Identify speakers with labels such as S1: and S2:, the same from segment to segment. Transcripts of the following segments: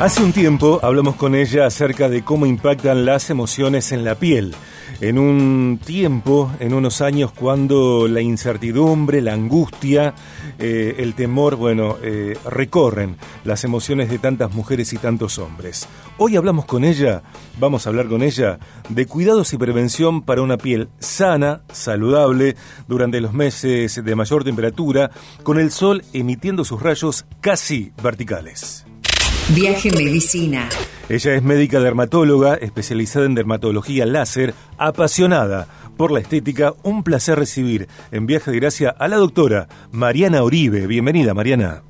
S1: Hace un tiempo hablamos con ella acerca de cómo impactan las emociones en la piel. En un tiempo, en unos años, cuando la incertidumbre, la angustia, eh, el temor, bueno, eh, recorren las emociones de tantas mujeres y tantos hombres. Hoy hablamos con ella, vamos a hablar con ella de cuidados y prevención para una piel sana, saludable, durante los meses de mayor temperatura, con el sol emitiendo sus rayos casi verticales.
S2: Viaje Medicina.
S1: Ella es médica dermatóloga, especializada en dermatología láser, apasionada por la estética. Un placer recibir en Viaje de Gracia a la doctora Mariana Oribe. Bienvenida, Mariana.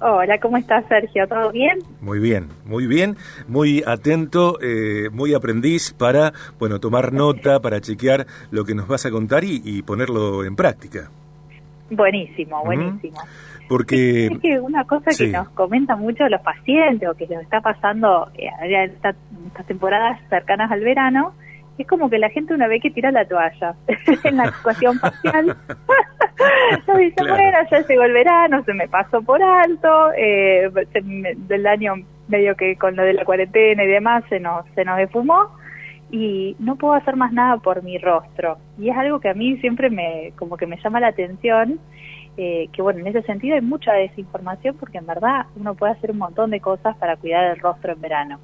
S3: Hola, ¿cómo estás, Sergio? ¿Todo bien?
S1: Muy bien, muy bien, muy atento, eh, muy aprendiz para, bueno, tomar nota, para chequear lo que nos vas a contar y, ponerlo en práctica.
S3: Buenísimo, buenísimo.
S1: Porque...
S3: Es que una cosa que nos comentan mucho los pacientes o que les está pasando eh, en estas temporadas cercanas al verano, es como que la gente una vez que tira la toalla en la ecuación facial, yo dice, bueno, ya llegó el verano, se me pasó por alto, eh, del año medio que con lo de la cuarentena y demás se nos, se nos defumó y no puedo hacer más nada por mi rostro. Y es algo que a mí siempre me, como que me llama la atención eh, que bueno, en ese sentido hay mucha desinformación porque en verdad uno puede hacer un montón de cosas para cuidar el rostro en verano.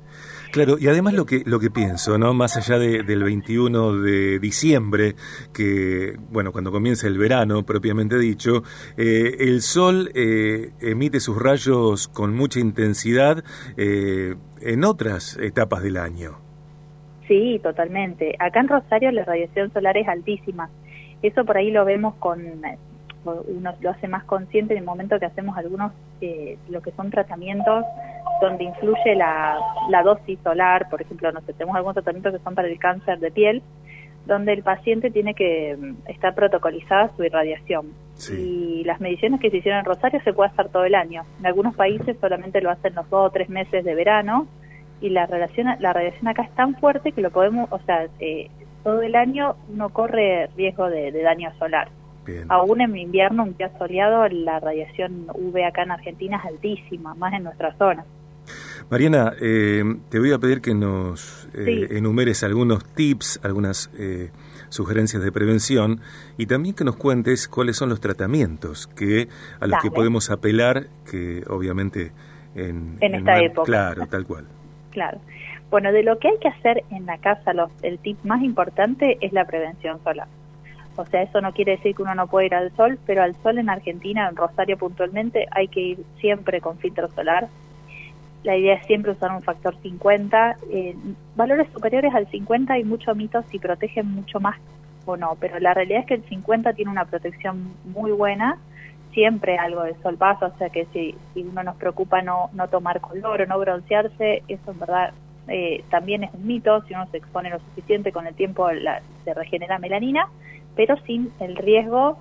S1: Claro, y además lo que lo que pienso, ¿no? Más allá del 21 de diciembre, que bueno, cuando comienza el verano propiamente dicho, eh, el sol eh, emite sus rayos con mucha intensidad en otras etapas del año.
S3: Sí, totalmente. Acá en Rosario la radiación solar es altísima. Eso por ahí lo vemos con uno lo hace más consciente en el momento que hacemos algunos, eh, lo que son tratamientos donde influye la, dosis solar, por ejemplo, no sé, tenemos algunos tratamientos que son para el cáncer de piel, donde el paciente tiene que mm, estar protocolizada su irradiación. Y las mediciones que se hicieron en Rosario se puede hacer todo el año. En algunos países solamente lo hacen los dos o tres meses de verano y la, relación, la radiación acá es tan fuerte que lo podemos, o sea, eh, todo el año uno corre riesgo de daño solar. Aún en invierno, un día soleado, la radiación UV acá en Argentina es altísima, más en nuestra zona.
S1: Mariana, eh, te voy a pedir que nos eh, enumeres algunos tips, algunas eh, sugerencias de prevención y también que nos cuentes cuáles son los tratamientos que a los que podemos apelar, que obviamente
S3: en, esta época.
S1: Claro, tal cual.
S3: Claro. Bueno, de lo que hay que hacer en la casa, el tip más importante es la prevención solar. O sea, eso no quiere decir que uno no puede ir al sol, pero al sol en Argentina, en Rosario puntualmente, hay que ir siempre con filtro solar. La idea es siempre usar un factor 50. Eh, valores superiores al 50 hay muchos mitos si protegen mucho más o no, pero la realidad es que el 50 tiene una protección muy buena. Siempre algo de sol pasa, o sea que si, si uno nos preocupa no, no tomar color o no broncearse, eso en verdad eh, también es un mito. Si uno se expone lo suficiente, con el tiempo la, se regenera melanina pero sin el riesgo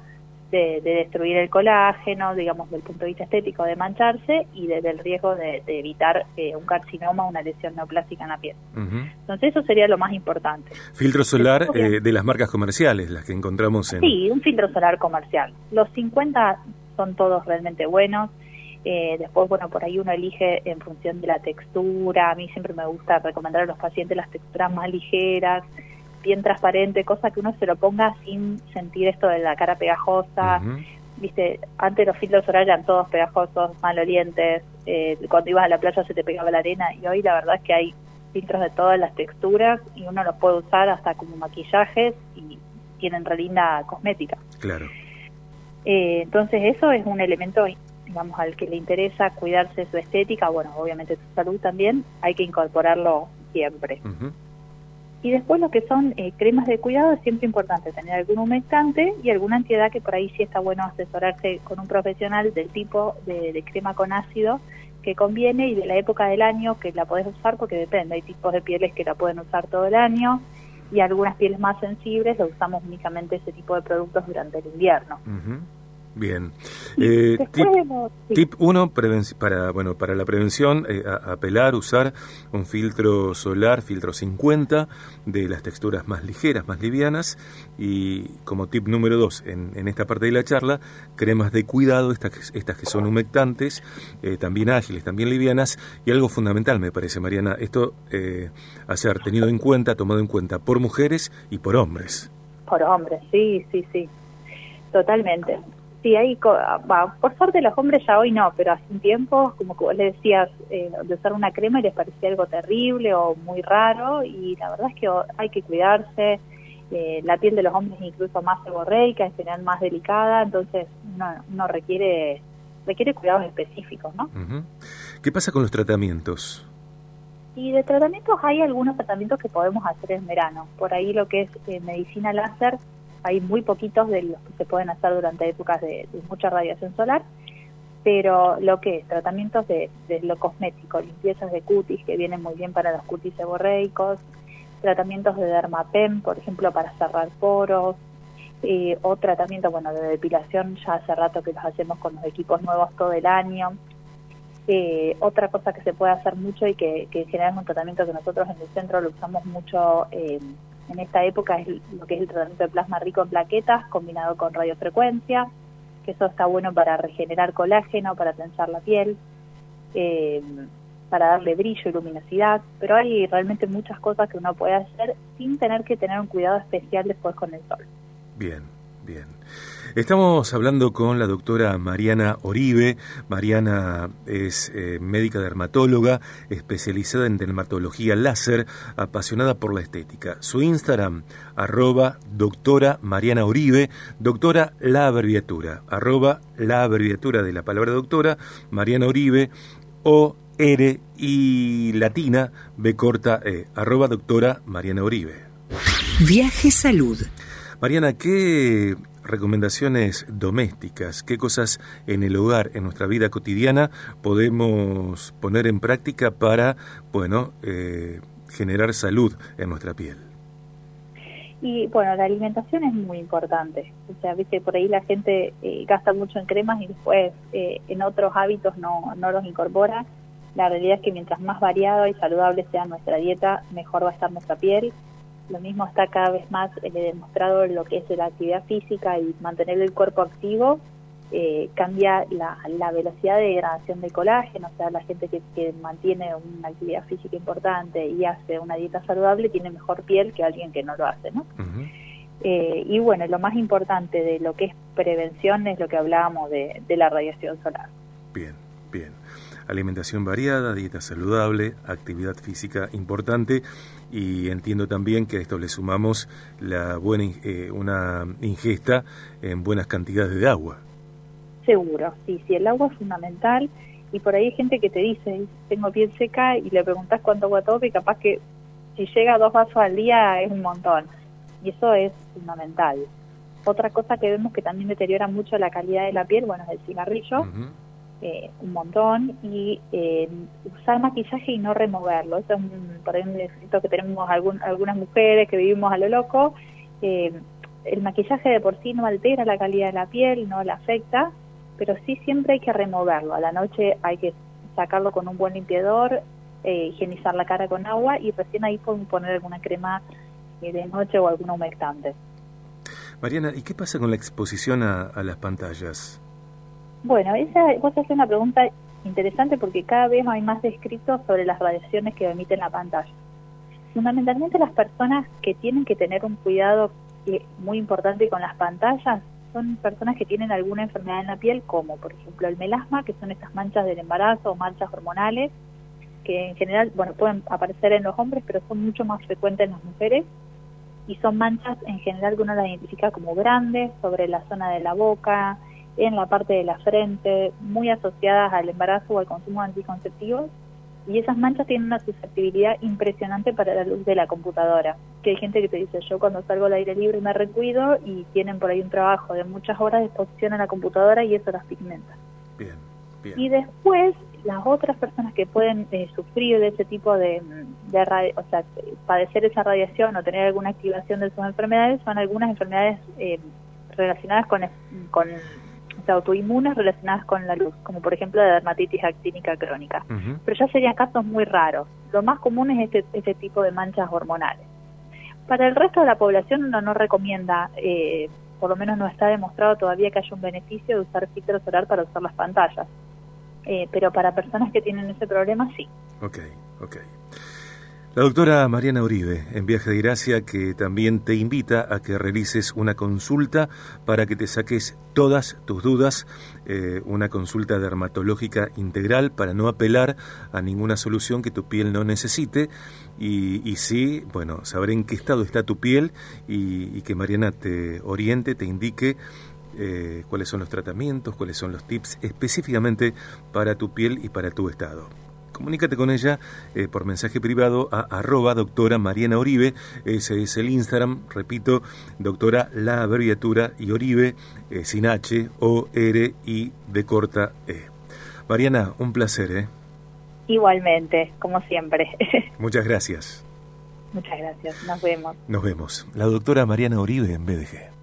S3: de, destruir el colágeno, digamos, del punto de vista estético, de mancharse y del riesgo de, evitar eh, un carcinoma, una lesión neoplástica en la piel. Entonces eso sería lo más importante.
S1: Filtro solar eh, de las marcas comerciales, las que encontramos en...
S3: Sí, un filtro solar comercial. Los 50 son todos realmente buenos. Eh, después, bueno, por ahí uno elige en función de la textura. A mí siempre me gusta recomendar a los pacientes las texturas más ligeras bien transparente, cosa que uno se lo ponga sin sentir esto de la cara pegajosa. Viste, antes los filtros solares eran todos pegajosos, malolientes, eh, cuando ibas a la playa se te pegaba la arena y hoy la verdad es que hay filtros de todas las texturas y uno los puede usar hasta como maquillajes y tienen re linda cosmética.
S1: Claro.
S3: Eh, entonces eso es un elemento, digamos, al que le interesa cuidarse su estética, bueno, obviamente su salud también, hay que incorporarlo siempre. Y después lo que son eh, cremas de cuidado es siempre importante tener algún humectante y alguna entidad que por ahí sí está bueno asesorarse con un profesional del tipo de, crema con ácido que conviene y de la época del año que la podés usar porque depende, hay tipos de pieles que la pueden usar todo el año y algunas pieles más sensibles lo usamos únicamente ese tipo de productos durante el invierno.
S1: Bien. Eh, tip 1 para, bueno, para la prevención, eh, apelar, usar un filtro solar, filtro 50, de las texturas más ligeras, más livianas. Y como tip número 2, en, en, esta parte de la charla, cremas de cuidado, estas, estas que son humectantes, eh, también ágiles, también livianas. Y algo fundamental, me parece, Mariana, esto hacer tenido en cuenta, tomado en cuenta por mujeres y por hombres.
S3: Por hombres, sí, sí, sí. Totalmente sí, hay, por suerte los hombres ya hoy no, pero hace un tiempo, como que vos le decías, eh, de usar una crema y les parecía algo terrible o muy raro y la verdad es que hay que cuidarse, eh, la piel de los hombres es incluso más seborreica, es general más delicada, entonces no, requiere requiere cuidados específicos, ¿no?
S1: ¿Qué pasa con los tratamientos?
S3: Y de tratamientos hay algunos tratamientos que podemos hacer en verano. Por ahí lo que es eh, medicina láser hay muy poquitos de los que se pueden hacer durante épocas de, mucha radiación solar, pero lo que es tratamientos de, lo cosmético, limpiezas de cutis que vienen muy bien para los cutis seborreicos, tratamientos de dermapen, por ejemplo, para cerrar poros, eh, o tratamiento, bueno, de depilación, ya hace rato que los hacemos con los equipos nuevos todo el año. Eh, otra cosa que se puede hacer mucho y que, que en general es un tratamiento que nosotros en el centro lo usamos mucho eh, en esta época es lo que es el tratamiento de plasma rico en plaquetas combinado con radiofrecuencia, que eso está bueno para regenerar colágeno, para tensar la piel, eh, para darle brillo y luminosidad, pero hay realmente muchas cosas que uno puede hacer sin tener que tener un cuidado especial después con el sol.
S1: Bien, bien. Estamos hablando con la doctora Mariana Oribe. Mariana es eh, médica dermatóloga, especializada en dermatología láser, apasionada por la estética. Su Instagram, arroba doctora Mariana Oribe, doctora la abreviatura, arroba la abreviatura de la palabra doctora, Mariana Oribe, O R y latina, B corta E, arroba doctora Mariana Oribe.
S2: Viaje Salud.
S1: Mariana, ¿qué recomendaciones domésticas, qué cosas en el hogar, en nuestra vida cotidiana, podemos poner en práctica para, bueno, eh, generar salud en nuestra piel.
S3: Y bueno, la alimentación es muy importante. O sea, viste, por ahí la gente eh, gasta mucho en cremas y después eh, en otros hábitos no, no los incorpora. La realidad es que mientras más variado y saludable sea nuestra dieta, mejor va a estar nuestra piel lo mismo está cada vez más eh, demostrado lo que es la actividad física y mantener el cuerpo activo eh, cambia la, la, velocidad de degradación del colágeno, o sea, la gente que, que, mantiene una actividad física importante y hace una dieta saludable tiene mejor piel que alguien que no lo hace, ¿no? eh, y bueno, lo más importante de lo que es prevención es lo que hablábamos de, de la radiación solar.
S1: Bien, bien. Alimentación variada, dieta saludable, actividad física importante y entiendo también que a esto le sumamos la buena eh, una ingesta en buenas cantidades de agua.
S3: Seguro, sí, sí, el agua es fundamental y por ahí hay gente que te dice, tengo piel seca y le preguntas cuánto agua toma y capaz que si llega a dos vasos al día es un montón y eso es fundamental. Otra cosa que vemos que también deteriora mucho la calidad de la piel, bueno, es el cigarrillo. Eh, un montón y eh, usar maquillaje y no removerlo. Eso es un, por defecto que tenemos algunas mujeres que vivimos a lo loco. Eh, el maquillaje de por sí no altera la calidad de la piel, no la afecta, pero sí siempre hay que removerlo. A la noche hay que sacarlo con un buen limpiador, higienizar la cara con agua y recién ahí poner alguna crema de noche o algún humectante.
S1: Mariana, ¿y qué pasa con la exposición a las pantallas?
S3: Bueno, esa, vos haces una pregunta interesante porque cada vez hay más descritos sobre las radiaciones que emiten la pantalla. Fundamentalmente las personas que tienen que tener un cuidado muy importante con las pantallas son personas que tienen alguna enfermedad en la piel, como por ejemplo el melasma, que son estas manchas del embarazo o manchas hormonales, que en general, bueno, pueden aparecer en los hombres, pero son mucho más frecuentes en las mujeres, y son manchas en general que uno las identifica como grandes, sobre la zona de la boca, en la parte de la frente, muy asociadas al embarazo o al consumo de anticonceptivos. Y esas manchas tienen una susceptibilidad impresionante para la luz de la computadora. Que hay gente que te dice, yo cuando salgo al aire libre me recuido y tienen por ahí un trabajo de muchas horas de exposición a la computadora y eso las pigmenta.
S1: Bien, bien.
S3: Y después, las otras personas que pueden eh, sufrir de ese tipo de, de o sea, padecer esa radiación o tener alguna activación de sus enfermedades son algunas enfermedades eh, relacionadas con, con autoinmunes relacionadas con la luz, como por ejemplo la dermatitis actínica crónica. Pero ya serían casos muy raros. Lo más común es este, este tipo de manchas hormonales. Para el resto de la población uno no recomienda, eh, por lo menos no está demostrado todavía que haya un beneficio de usar filtro solar para usar las pantallas. Eh, pero para personas que tienen ese problema sí.
S1: Ok, ok. La doctora Mariana Uribe, en Viaje de Gracia, que también te invita a que realices una consulta para que te saques todas tus dudas, eh, una consulta dermatológica integral para no apelar a ninguna solución que tu piel no necesite y, sí, bueno, saber en qué estado está tu piel y, que Mariana te oriente, te indique eh, cuáles son los tratamientos, cuáles son los tips específicamente para tu piel y para tu estado. Comunícate con ella eh, por mensaje privado a arroba doctora Mariana Oribe, ese es el Instagram, repito, doctora la abreviatura y Oribe, eh, sin H, O, R, I, de corta, E. Mariana, un placer, ¿eh?
S3: Igualmente, como siempre.
S1: Muchas gracias.
S3: Muchas gracias, nos vemos.
S1: Nos vemos. La doctora Mariana Oribe en BDG.